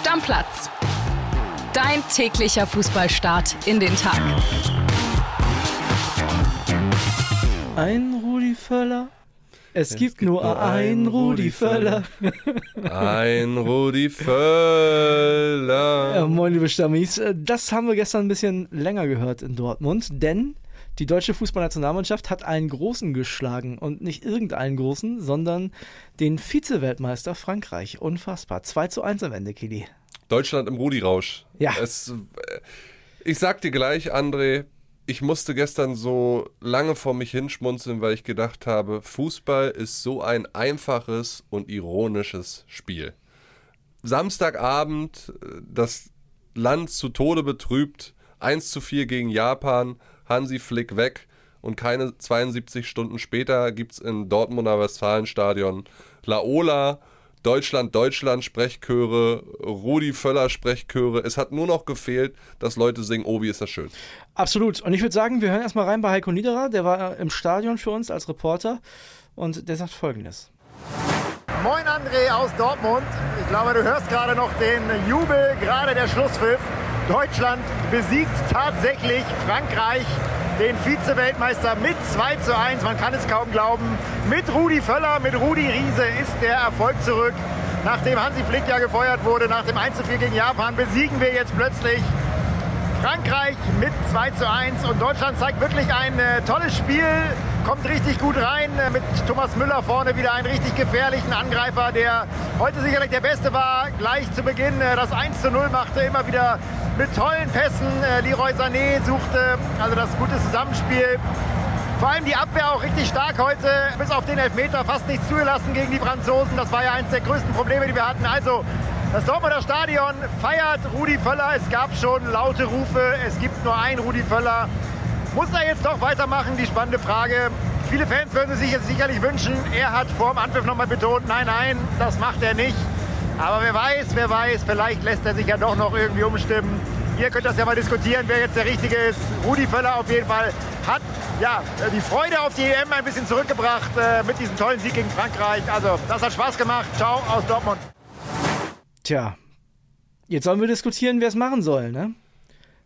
Stammplatz. Dein täglicher Fußballstart in den Tag. Ein Rudi Völler. Es, es gibt, gibt, nur einen Rudi Völler. Ein Rudi Völler. Ja, moin, liebe Stammis. Das haben wir gestern ein bisschen länger gehört in Dortmund, denn die deutsche Fußballnationalmannschaft hat einen Großen geschlagen und nicht irgendeinen Großen, sondern den Vize-Weltmeister Frankreich. Unfassbar. 2 zu 1 am Ende, Kili. Deutschland im Rudi-Rausch. Ja. Es, ich sag dir gleich, André, ich musste gestern so lange vor mich hinschmunzeln, weil ich gedacht habe, Fußball ist so ein einfaches und ironisches Spiel. Samstagabend, äh, das Land zu Tode betrübt, 1 zu 4 gegen Japan, Hansi Flick weg und keine 72 Stunden später gibt es im Dortmunder Westfalenstadion Laola Deutschland, Deutschland Sprechchöre, Rudi Völler Sprechchöre. Es hat nur noch gefehlt, dass Leute singen, oh, wie ist das schön. Absolut. Und ich würde sagen, wir hören erstmal rein bei Heiko Niederer. Der war im Stadion für uns als Reporter und der sagt folgendes. Moin André aus Dortmund. Ich glaube, du hörst gerade noch den Jubel, gerade der Schlusspfiff. Deutschland besiegt tatsächlich Frankreich den Vize-Weltmeister mit 2 zu 1. Man kann es kaum glauben. Mit Rudi Völler, mit Rudi Riese ist der Erfolg zurück. Nachdem Hansi Flick ja gefeuert wurde, nach dem 1 zu 4 gegen Japan, besiegen wir jetzt plötzlich Frankreich mit 2 zu 1. Und Deutschland zeigt wirklich ein äh, tolles Spiel, kommt richtig gut rein. Äh, mit Thomas Müller vorne wieder einen richtig gefährlichen Angreifer, der heute sicherlich der Beste war. Gleich zu Beginn äh, das 1 zu 0 machte, immer wieder mit tollen Pässen. Äh, Leroy Sané suchte also das gute Zusammenspiel. Vor allem die Abwehr auch richtig stark heute, bis auf den Elfmeter fast nichts zugelassen gegen die Franzosen. Das war ja eines der größten Probleme, die wir hatten. Also das Dortmunder Stadion feiert Rudi Völler. Es gab schon laute Rufe. Es gibt nur einen Rudi Völler. Muss er jetzt doch weitermachen? Die spannende Frage. Viele Fans würden sich jetzt sicherlich wünschen, er hat vor dem Anpfiff nochmal betont, nein, nein, das macht er nicht. Aber wer weiß, wer weiß, vielleicht lässt er sich ja doch noch irgendwie umstimmen. Ihr könnt das ja mal diskutieren, wer jetzt der Richtige ist. Rudi Völler auf jeden Fall hat ja, die Freude auf die EM ein bisschen zurückgebracht äh, mit diesem tollen Sieg gegen Frankreich. Also, das hat Spaß gemacht. Ciao aus Dortmund. Tja, jetzt sollen wir diskutieren, wer es machen soll, ne?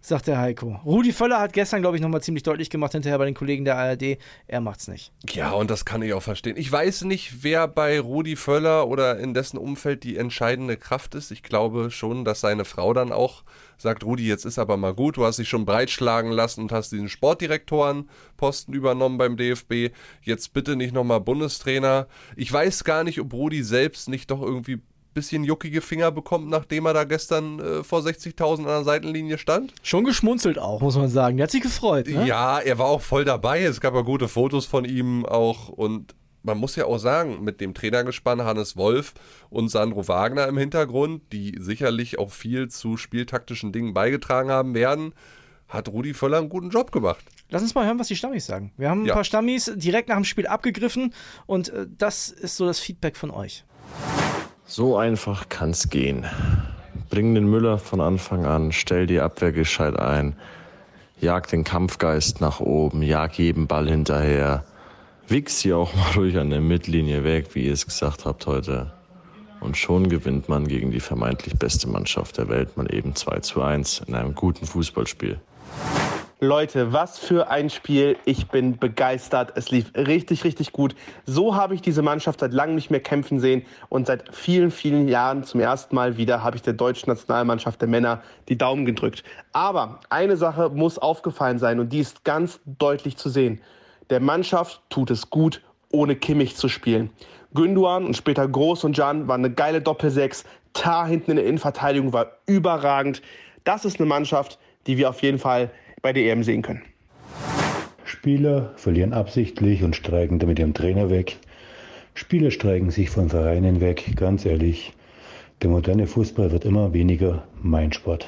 Sagt der Heiko. Rudi Völler hat gestern, glaube ich, nochmal ziemlich deutlich gemacht hinterher bei den Kollegen der ARD, er macht's nicht. Ja, und das kann ich auch verstehen. Ich weiß nicht, wer bei Rudi Völler oder in dessen Umfeld die entscheidende Kraft ist. Ich glaube schon, dass seine Frau dann auch sagt, Rudi, jetzt ist aber mal gut, du hast dich schon breitschlagen lassen und hast diesen Sportdirektorenposten übernommen beim DFB. Jetzt bitte nicht nochmal Bundestrainer. Ich weiß gar nicht, ob Rudi selbst nicht doch irgendwie bisschen juckige Finger bekommt, nachdem er da gestern äh, vor 60.000 an der Seitenlinie stand. Schon geschmunzelt auch, muss man sagen. Der hat sich gefreut. Ne? Ja, er war auch voll dabei. Es gab ja gute Fotos von ihm auch und man muss ja auch sagen, mit dem Trainergespann Hannes Wolf und Sandro Wagner im Hintergrund, die sicherlich auch viel zu spieltaktischen Dingen beigetragen haben werden, hat Rudi Völler einen guten Job gemacht. Lass uns mal hören, was die Stammis sagen. Wir haben ein ja. paar Stammis direkt nach dem Spiel abgegriffen und äh, das ist so das Feedback von euch. So einfach kann's gehen. Bring den Müller von Anfang an, stell die Abwehr gescheit ein, jag den Kampfgeist nach oben, jag jeden Ball hinterher, wichs sie auch mal ruhig an der Mittellinie weg, wie ihr es gesagt habt heute. Und schon gewinnt man gegen die vermeintlich beste Mannschaft der Welt mal eben 2 zu 1 in einem guten Fußballspiel. Leute, was für ein Spiel. Ich bin begeistert. Es lief richtig, richtig gut. So habe ich diese Mannschaft seit langem nicht mehr kämpfen sehen. Und seit vielen, vielen Jahren zum ersten Mal wieder habe ich der deutschen Nationalmannschaft der Männer die Daumen gedrückt. Aber eine Sache muss aufgefallen sein und die ist ganz deutlich zu sehen. Der Mannschaft tut es gut, ohne Kimmich zu spielen. Günduan und später Groß und Jan waren eine geile Doppelsechs. Tar hinten in der Innenverteidigung war überragend. Das ist eine Mannschaft, die wir auf jeden Fall bei der EM sehen können. Spieler verlieren absichtlich und streiken damit ihrem Trainer weg. Spieler streiken sich von Vereinen weg, ganz ehrlich. Der moderne Fußball wird immer weniger mein Sport.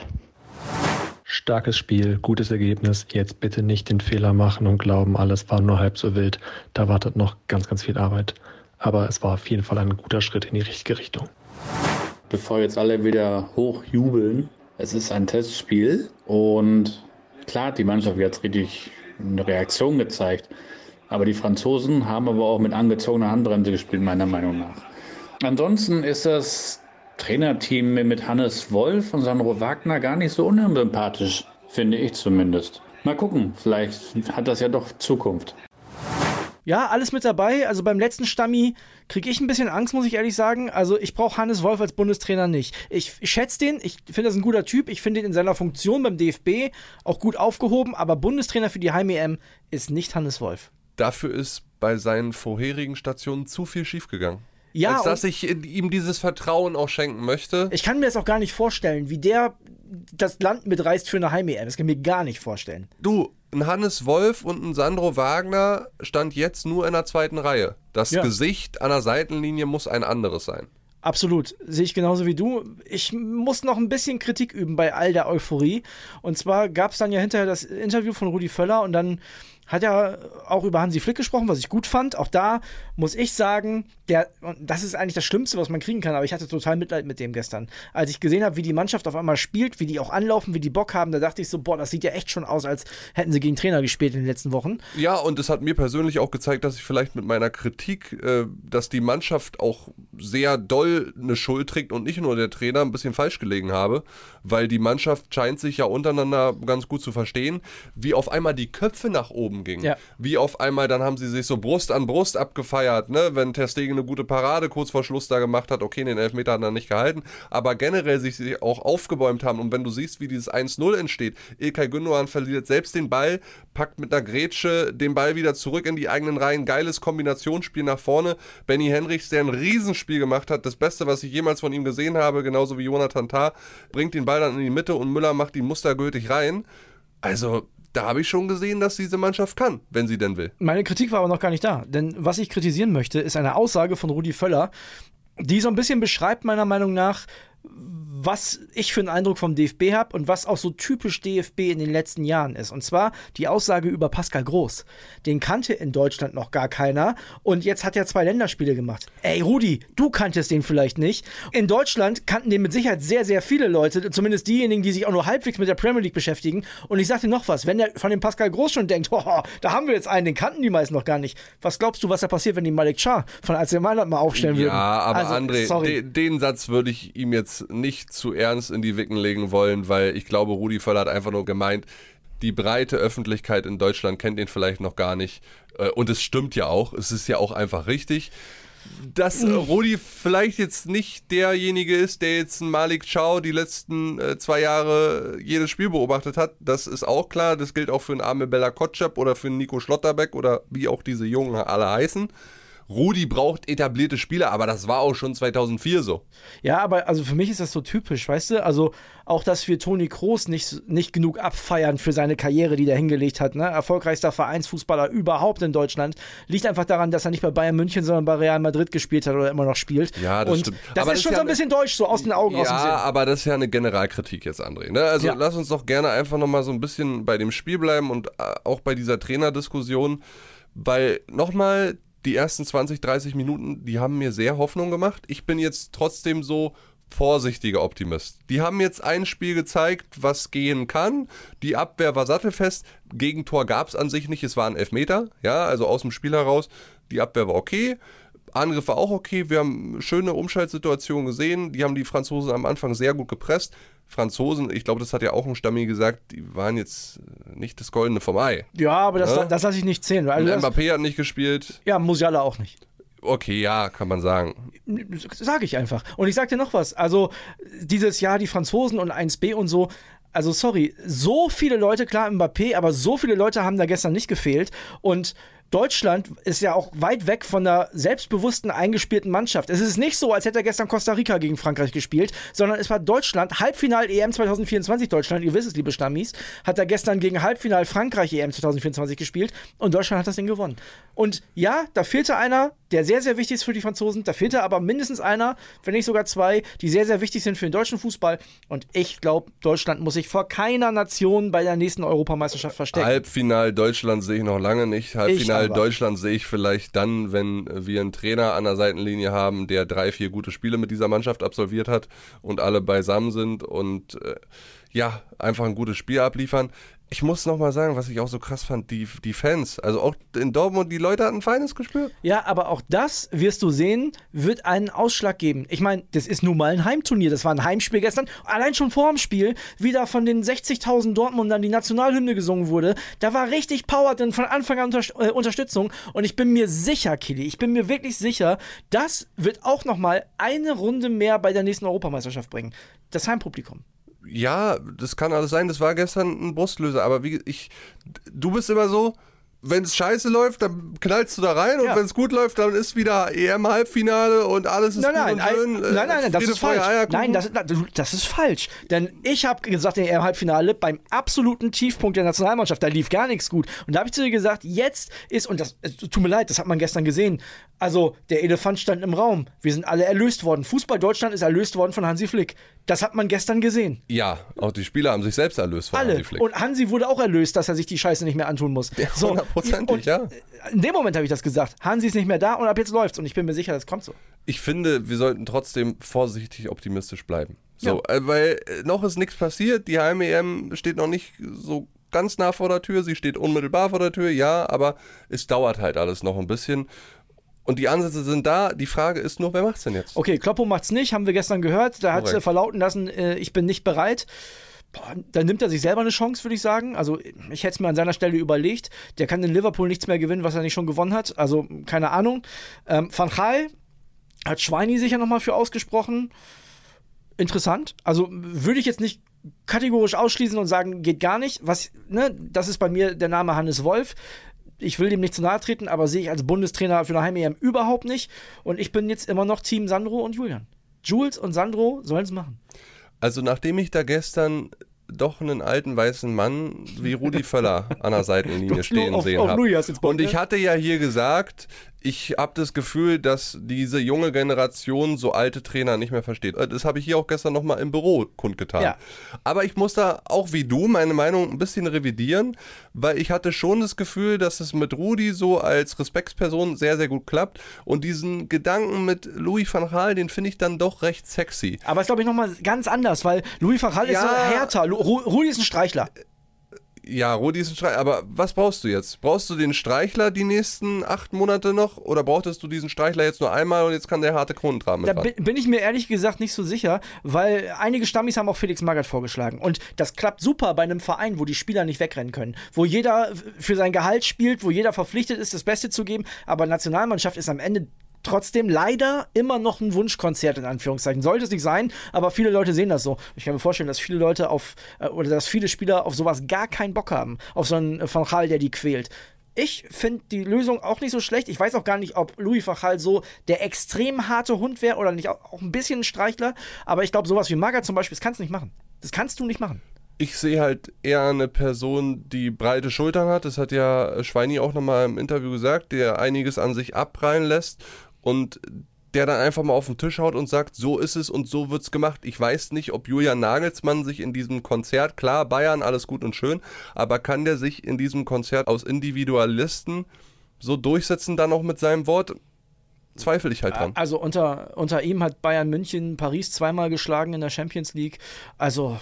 Starkes Spiel, gutes Ergebnis. Jetzt bitte nicht den Fehler machen und glauben, alles war nur halb so wild. Da wartet noch ganz, ganz viel Arbeit. Aber es war auf jeden Fall ein guter Schritt in die richtige Richtung. Bevor jetzt alle wieder hochjubeln, es ist ein Testspiel und Klar die Mannschaft jetzt richtig eine Reaktion gezeigt. Aber die Franzosen haben aber auch mit angezogener Handbremse gespielt, meiner Meinung nach. Ansonsten ist das Trainerteam mit Hannes Wolf und Sandro Wagner gar nicht so unsympathisch, finde ich zumindest. Mal gucken, vielleicht hat das ja doch Zukunft. Ja, alles mit dabei. Also beim letzten Stammi kriege ich ein bisschen Angst, muss ich ehrlich sagen. Also ich brauche Hannes Wolf als Bundestrainer nicht. Ich, ich schätze den, ich finde das ein guter Typ. Ich finde ihn in seiner Funktion beim DFB auch gut aufgehoben, aber Bundestrainer für die Heim-EM ist nicht Hannes Wolf. Dafür ist bei seinen vorherigen Stationen zu viel schiefgegangen. Ja, als dass ich ihm dieses Vertrauen auch schenken möchte. Ich kann mir das auch gar nicht vorstellen, wie der das Land mitreißt für eine Heim-EM. Das kann ich mir gar nicht vorstellen. Du, ein Hannes Wolf und ein Sandro Wagner stand jetzt nur in der zweiten Reihe. Das Ja. Gesicht an der Seitenlinie muss ein anderes sein. Absolut, sehe ich genauso wie du. Ich muss noch ein bisschen Kritik üben bei all der Euphorie. Und zwar gab es dann ja hinterher das Interview von Rudi Völler und dann hat er auch über Hansi Flick gesprochen, was ich gut fand. Auch da muss ich sagen, der, und das ist eigentlich das Schlimmste, was man kriegen kann, aber ich hatte total Mitleid mit dem gestern. Als ich gesehen habe, wie die Mannschaft auf einmal spielt, wie die auch anlaufen, wie die Bock haben, da dachte ich so, boah, das sieht ja echt schon aus, als hätten sie gegen Trainer gespielt in den letzten Wochen. Ja, und es hat mir persönlich auch gezeigt, dass ich vielleicht mit meiner Kritik, äh, dass die Mannschaft auch sehr doll eine Schuld trägt und nicht nur der Trainer, ein bisschen falsch gelegen habe, weil die Mannschaft scheint sich ja untereinander ganz gut zu verstehen, wie auf einmal die Köpfe nach oben gingen. Ja. Wie auf einmal, dann haben sie sich so Brust an Brust abgefeiert, ne? wenn Ter Stegen eine gute Parade kurz vor Schluss da gemacht hat, okay, den Elfmeter hat er nicht gehalten, aber generell sich sie auch aufgebäumt haben und wenn du siehst, wie dieses 1-0 entsteht, Ilkay Gündogan verliert selbst den Ball, packt mit einer Grätsche den Ball wieder zurück in die eigenen Reihen, geiles Kombinationsspiel nach vorne, Benny Henrichs, der ein Riesenspiel gemacht hat, das Beste, was ich jemals von ihm gesehen habe, genauso wie Jonathan Tah, bringt den Ball dann in die Mitte und Müller macht ihn mustergültig rein. Also, da habe ich schon gesehen, dass diese Mannschaft kann, wenn sie denn will. Meine Kritik war aber noch gar nicht da. Denn was ich kritisieren möchte, ist eine Aussage von Rudi Völler, die so ein bisschen beschreibt, meiner Meinung nach, was ich für einen Eindruck vom DFB habe und was auch so typisch DFB in den letzten Jahren ist. Und zwar die Aussage über Pascal Groß. Den kannte in Deutschland noch gar keiner und jetzt hat er zwei Länderspiele gemacht. Ey, Rudi, du kanntest den vielleicht nicht. In Deutschland kannten den mit Sicherheit sehr, sehr viele Leute, zumindest diejenigen, die sich auch nur halbwegs mit der Premier League beschäftigen. Und ich sag dir noch was, wenn der von dem Pascal Groß schon denkt, hoho, da haben wir jetzt einen, den kannten die meisten noch gar nicht. Was glaubst du, was da passiert, wenn die Malik Char von AC Mailand mal aufstellen würden? Ja, aber Also, André, sorry. de, den Satz würde ich ihm jetzt nicht zu ernst in die Wicken legen wollen, weil ich glaube, Rudi Völler hat einfach nur gemeint, die breite Öffentlichkeit in Deutschland kennt ihn vielleicht noch gar nicht. Äh, Und es stimmt ja auch, es ist ja auch einfach richtig. Dass äh, Rudi vielleicht jetzt nicht derjenige ist, der jetzt einen Malik Chow die letzten äh, zwei Jahre jedes Spiel beobachtet hat, das ist auch klar. Das gilt auch für einen Arme Bella Kotschap oder für einen Nico Schlotterbeck oder wie auch diese Jungen alle heißen. Rudi braucht etablierte Spieler, aber das war auch schon 2004 so. Ja, aber also für mich ist das so typisch, weißt du? Also auch, dass wir Toni Kroos nicht, nicht genug abfeiern für seine Karriere, die er hingelegt hat. Ne? Erfolgreichster Vereinsfußballer überhaupt in Deutschland. Liegt einfach daran, dass er nicht bei Bayern München, sondern bei Real Madrid gespielt hat oder immer noch spielt. Ja, das Und stimmt. das Aber ist das schon ist so ja ein bisschen deutsch, so aus den Augen, aus dem Sinn. Ja, aber das ist ja eine Generalkritik jetzt, André. Ne? Also Ja. lass uns doch gerne einfach nochmal so ein bisschen bei dem Spiel bleiben und äh, auch bei dieser Trainerdiskussion, weil nochmal die ersten 20, 30 Minuten, die haben mir sehr Hoffnung gemacht. Ich bin jetzt trotzdem so vorsichtiger Optimist. Die haben jetzt ein Spiel gezeigt, was gehen kann. Die Abwehr war sattelfest. Gegentor gab es an sich nicht. Es war ein Elfmeter. Ja, also aus dem Spiel heraus. Die Abwehr war okay. Angriff war auch okay. Wir haben schöne Umschaltsituationen gesehen. Die haben die Franzosen am Anfang sehr gut gepresst. Franzosen, ich glaube, das hat ja auch ein Stammi gesagt, die waren jetzt äh, nicht das Goldene vom Ei. Ja, aber das, Ja? das lasse ich nicht zählen. Also das, Mbappé hat nicht gespielt. ja, Musiala auch nicht. Okay, ja, kann man sagen. Sage ich einfach. Und ich sag dir noch was. Also, dieses Jahr die Franzosen und 1B und so. Also, sorry, so viele Leute, klar, Mbappé, aber so viele Leute haben da gestern nicht gefehlt. Und Deutschland ist ja auch weit weg von einer selbstbewussten, eingespielten Mannschaft. Es ist nicht so, als hätte er gestern Costa Rica gegen Frankreich gespielt, sondern es war Deutschland, Halbfinal EM 2024 Deutschland, ihr wisst es, liebe Stammis, hat er gestern gegen Halbfinal Frankreich EM 2024 gespielt und Deutschland hat das Ding gewonnen. Und ja, da fehlte einer, der sehr, sehr wichtig ist für die Franzosen, da fehlte aber mindestens einer, wenn nicht sogar zwei, die sehr, sehr wichtig sind für den deutschen Fußball. Und ich glaube, Deutschland muss sich vor keiner Nation bei der nächsten Europameisterschaft verstecken. Halbfinal Deutschland sehe ich noch lange nicht. Halbfinal aber. Deutschland sehe ich vielleicht dann, wenn wir einen Trainer an der Seitenlinie haben, der drei, vier gute Spiele mit dieser Mannschaft absolviert hat und alle beisammen sind und äh, ja, einfach ein gutes Spiel abliefern. ich muss nochmal sagen, was ich auch so krass fand, die, die Fans. Also auch in Dortmund, die Leute hatten ein feines Gespür. Ja, aber auch das, wirst du sehen, wird einen Ausschlag geben. Ich meine, das ist nun mal ein Heimturnier. Das war ein Heimspiel gestern. Allein schon vor dem Spiel, wie da von den 60.000 Dortmundern die Nationalhymne gesungen wurde. Da war richtig Power drin, von Anfang an unter, äh, Unterstützung. Und ich bin mir sicher, Kili, ich bin mir wirklich sicher, das wird auch nochmal eine Runde mehr bei der nächsten Europameisterschaft bringen. Das Heimpublikum ja, das kann alles sein, das war gestern ein Brustlöser, aber wie ich, du bist immer so, wenn es scheiße läuft, dann knallst du da rein ja. und wenn es gut läuft, dann ist wieder EM-Halbfinale und alles ist nein, nein, und schön. Nein, nein, nein, das ist falsch. Nein, das, das ist falsch. Denn ich habe gesagt, im EM-Halbfinale beim absoluten Tiefpunkt der Nationalmannschaft, da lief gar nichts gut. Und da habe ich zu dir gesagt, jetzt ist, und das tut mir leid, das hat man gestern gesehen, also der Elefant stand im Raum. Wir sind alle erlöst worden. Fußball Deutschland ist erlöst worden von Hansi Flick. Das hat man gestern gesehen. Ja, auch die Spieler haben sich selbst erlöst von alle. Hansi Flick. Und Hansi wurde auch erlöst, dass er sich die Scheiße nicht mehr antun muss. So, hundertprozentig, ja. In dem Moment habe ich das gesagt. Hansi ist nicht mehr da und ab jetzt läuft's. Und ich bin mir sicher, das kommt so. Ich finde, wir sollten trotzdem vorsichtig optimistisch bleiben. So, ja. äh, weil äh, noch ist nichts passiert. Die Heim-EM steht noch nicht so ganz nah vor der Tür. Sie steht unmittelbar vor der Tür, ja, aber es dauert halt alles noch ein bisschen. Und die Ansätze sind da. Die Frage ist nur, wer macht's denn jetzt? Okay, Kloppo macht's nicht, haben wir gestern gehört. Da hat er verlauten lassen, äh, ich bin nicht bereit. Boah, dann nimmt er sich selber eine Chance, würde ich sagen. Also, ich hätte es mir an seiner Stelle überlegt. Der kann in Liverpool nichts mehr gewinnen, was er nicht schon gewonnen hat. Also, keine Ahnung. Ähm, Van Gaal hat Schweini sicher nochmal für ausgesprochen. Interessant. Also, würde ich jetzt nicht kategorisch ausschließen und sagen, geht gar nicht. Was, ne, das ist bei mir der Name Hannes Wolf ich will dem nicht zu nahe treten, aber sehe ich als Bundestrainer für eine Heim-EM überhaupt nicht. Und ich bin jetzt immer noch Team Sandro und Julian. Jules und Sandro sollen es machen. Also nachdem ich da gestern doch einen alten weißen Mann wie Rudi Völler an der Seitenlinie stehen sehen habe. Und ich hatte ja hier gesagt, ich habe das Gefühl, dass diese junge Generation so alte Trainer nicht mehr versteht. Das habe ich hier auch gestern nochmal im Büro kundgetan. Ja. Aber ich muss da auch wie du meine Meinung ein bisschen revidieren, weil ich hatte schon das Gefühl, dass es mit Rudi so als Respektsperson sehr, sehr gut klappt. Und diesen Gedanken mit Louis van Gaal, den finde ich dann doch recht sexy. Aber ist, glaube ich, nochmal ganz anders, weil Louis van Gaal ja, ist so härter. Rudi ist ein Streichler. Ja, Rudi ist ein Streichler. Aber was brauchst du jetzt? Brauchst du den Streichler die nächsten acht Monate noch? Oder brauchtest du diesen Streichler jetzt nur einmal und jetzt kann der harte Kronentraben mit Da bin, bin ich mir ehrlich gesagt nicht so sicher, weil einige Stammis haben auch Felix Magath vorgeschlagen. Und das klappt super bei einem Verein, wo die Spieler nicht wegrennen können. Wo jeder für sein Gehalt spielt, wo jeder verpflichtet ist, das Beste zu geben. Aber Nationalmannschaft ist am Ende trotzdem leider immer noch ein Wunschkonzert in Anführungszeichen. Sollte es nicht sein, aber viele Leute sehen das so. Ich kann mir vorstellen, dass viele Leute auf, äh, oder dass viele Spieler auf sowas gar keinen Bock haben. Auf so einen Van Gaal, der die quält. Ich finde die Lösung auch nicht so schlecht. Ich weiß auch gar nicht, ob Louis Gaal so der extrem harte Hund wäre oder nicht auch ein bisschen ein Streichler. Aber ich glaube, sowas wie Maga zum Beispiel, das kannst du nicht machen. Das kannst du nicht machen ich sehe halt eher eine Person, die breite Schultern hat. Das hat ja Schweini auch nochmal im Interview gesagt, der einiges an sich abprallen lässt und der dann einfach mal auf den Tisch haut und sagt, so ist es und so wird's gemacht. Ich weiß nicht, ob Julian Nagelsmann sich in diesem Konzert, klar, Bayern, alles gut und schön, aber kann der sich in diesem Konzert aus Individualisten so durchsetzen, dann auch mit seinem Wort? Zweifel ich halt dran. Also unter, unter ihm hat Bayern München Paris zweimal geschlagen in der Champions League. Also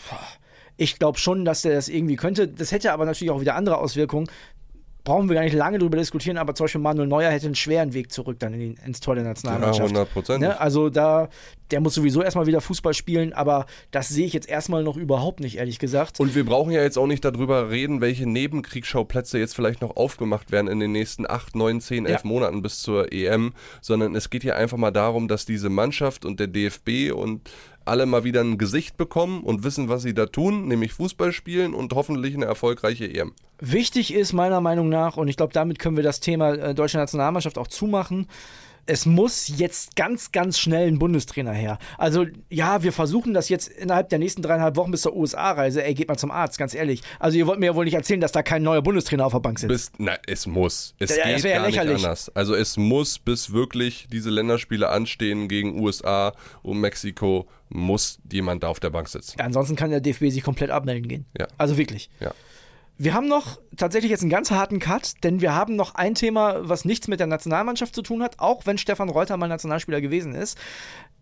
ich glaube schon, dass der das irgendwie könnte. Das hätte aber natürlich auch wieder andere Auswirkungen brauchen wir gar nicht lange darüber diskutieren, aber zum Beispiel Manuel Neuer hätte einen schweren Weg zurück dann in die, ins Tor der Nationalmannschaft. Ja, 100 Prozent. Ne? Also da, der muss sowieso erstmal wieder Fußball spielen, aber das sehe ich jetzt erstmal noch überhaupt nicht, ehrlich gesagt. Und wir brauchen ja jetzt auch nicht darüber reden, welche Nebenkriegsschauplätze jetzt vielleicht noch aufgemacht werden in den nächsten 8, 9, 10, 11 ja. Monaten bis zur EM, sondern es geht hier einfach mal darum, dass diese Mannschaft und der DFB und alle mal wieder ein Gesicht bekommen und wissen, was sie da tun, nämlich Fußball spielen und hoffentlich eine erfolgreiche EM. Wichtig ist meiner Meinung nach, und ich glaube, damit können wir das Thema äh, deutsche Nationalmannschaft auch zumachen, es muss jetzt ganz, ganz schnell ein Bundestrainer her. Also, ja, wir versuchen das jetzt innerhalb der nächsten dreieinhalb Wochen bis zur USA-Reise. Ey, geht mal zum Arzt, ganz ehrlich. Also, ihr wollt mir ja wohl nicht erzählen, dass da kein neuer Bundestrainer auf der Bank sitzt. Bis, na, es muss. Es ja, geht gar ja nicht anders. Also, es muss, bis wirklich diese Länderspiele anstehen gegen USA und Mexiko, muss jemand da auf der Bank sitzen. Ja, ansonsten kann der DFB sich komplett abmelden gehen. Ja. Also wirklich. Ja. Wir haben noch tatsächlich jetzt einen ganz harten Cut, denn wir haben noch ein Thema, was nichts mit der Nationalmannschaft zu tun hat, auch wenn Stefan Reuter mal Nationalspieler gewesen ist.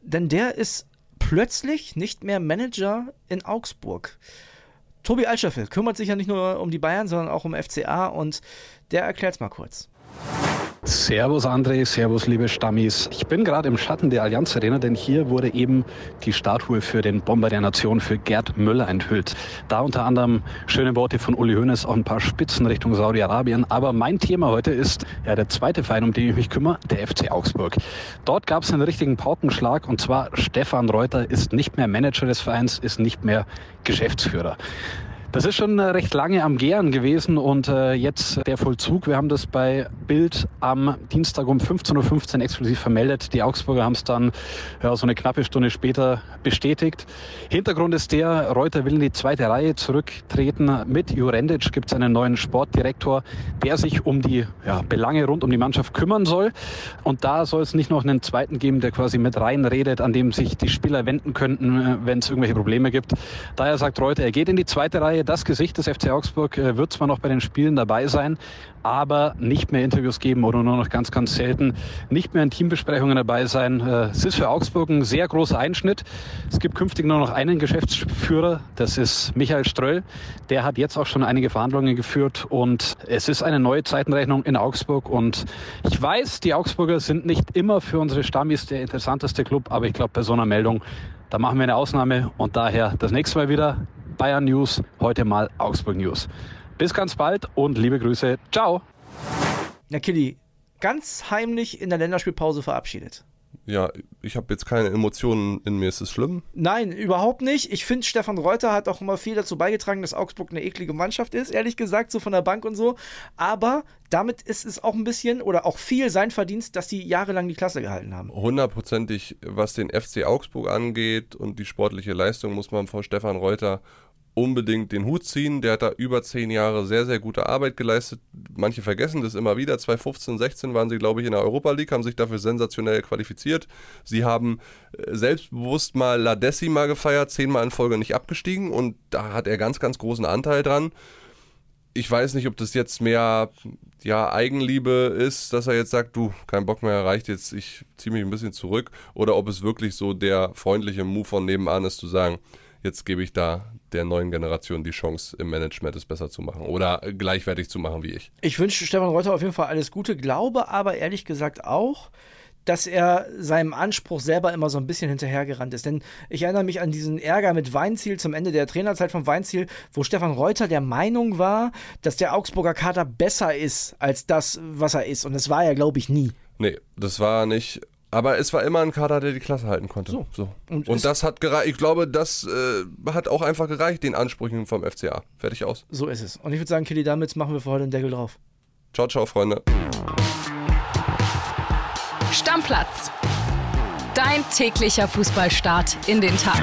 Denn der ist plötzlich nicht mehr Manager in Augsburg. Tobi Altscheffel kümmert sich ja nicht nur um die Bayern, sondern auch um FCA und der erklärt es mal kurz. Servus André, Servus liebe Stammis. Ich bin gerade im Schatten der Allianz Arena, denn hier wurde eben die Statue für den Bomber der Nation, für Gerd Müller enthüllt. Da unter anderem schöne Worte von Uli Hoeneß, auch ein paar Spitzen Richtung Saudi-Arabien. Aber mein Thema heute ist ja der zweite Verein, um den ich mich kümmere, der FC Augsburg. Dort gab es einen richtigen Paukenschlag und zwar Stefan Reuter ist nicht mehr Manager des Vereins, ist nicht mehr Geschäftsführer. Das ist schon äh, recht lange am Gären gewesen und äh, jetzt der Vollzug. Wir haben das bei Bild am Dienstag um 15.15 Uhr exklusiv vermeldet. Die Augsburger haben es dann ja, so eine knappe Stunde später bestätigt. Hintergrund ist der, Reuter will in die zweite Reihe zurücktreten. Mit Jurendic gibt es einen neuen Sportdirektor, der sich um die ja, Belange rund um die Mannschaft kümmern soll. Und da soll es nicht noch einen zweiten geben, der quasi mit reinredet, an dem sich die Spieler wenden könnten, äh, wenn es irgendwelche Probleme gibt. Daher sagt Reuter, er geht in die zweite Reihe das Gesicht des FC Augsburg äh, wird zwar noch bei den Spielen dabei sein, aber nicht mehr Interviews geben oder nur noch ganz, ganz selten, nicht mehr in Teambesprechungen dabei sein. Äh, es ist für Augsburg ein sehr großer Einschnitt. Es gibt künftig nur noch einen Geschäftsführer, das ist Michael Ströll. Der hat jetzt auch schon einige Verhandlungen geführt und es ist eine neue Zeitenrechnung in Augsburg und ich weiß, die Augsburger sind nicht immer für unsere Stammis der interessanteste Club, aber ich glaube, bei so einer Meldung, da machen wir eine Ausnahme und daher das nächste Mal wieder Bayern News, heute mal Augsburg News. Bis ganz bald und liebe Grüße. Ciao. Ja, Killy, ganz heimlich in der Länderspielpause verabschiedet. Ja, ich habe jetzt keine Emotionen in mir. Ist es schlimm? Nein, überhaupt nicht. Ich finde, Stefan Reuter hat auch immer viel dazu beigetragen, dass Augsburg eine eklige Mannschaft ist, ehrlich gesagt, so von der Bank und so. Aber damit ist es auch ein bisschen oder auch viel sein Verdienst, dass die jahrelang die Klasse gehalten haben. Hundertprozentig, was den FC Augsburg angeht und die sportliche Leistung, muss man vor Stefan Reuter unbedingt den Hut ziehen. Der hat da über zehn Jahre sehr, sehr gute Arbeit geleistet. Manche vergessen das immer wieder. 2015, 16 waren sie, glaube ich, in der Europa League, haben sich dafür sensationell qualifiziert. Sie haben äh, selbstbewusst mal La Decima gefeiert, zehnmal in Folge nicht abgestiegen und da hat er ganz, ganz großen Anteil dran. Ich weiß nicht, ob das jetzt mehr ja, Eigenliebe ist, dass er jetzt sagt, du, kein Bock mehr, reicht jetzt, ich ziehe mich ein bisschen zurück. Oder ob es wirklich so der freundliche Move von nebenan ist, zu sagen, jetzt gebe ich da der neuen Generation die Chance, im Management es besser zu machen oder gleichwertig zu machen wie ich. Ich wünsche Stefan Reuter auf jeden Fall alles Gute, glaube aber ehrlich gesagt auch, dass er seinem Anspruch selber immer so ein bisschen hinterhergerannt ist. Denn ich erinnere mich an diesen Ärger mit Weinziel zum Ende der Trainerzeit von Weinziel, wo Stefan Reuter der Meinung war, dass der Augsburger Kader besser ist als das, was er ist. Und das war er, glaube ich, nie. Nee, das war nicht. Aber es war immer ein Kader, der die Klasse halten konnte. So. so. Und, und das hat gereicht. Ich glaube, das äh, hat auch einfach gereicht, den Ansprüchen vom FCA. Fertig aus. So ist es. Und ich würde sagen, Killy, damit machen wir für heute den Deckel drauf. Ciao, ciao, Freunde. Stammplatz. Dein täglicher Fußballstart in den Tag.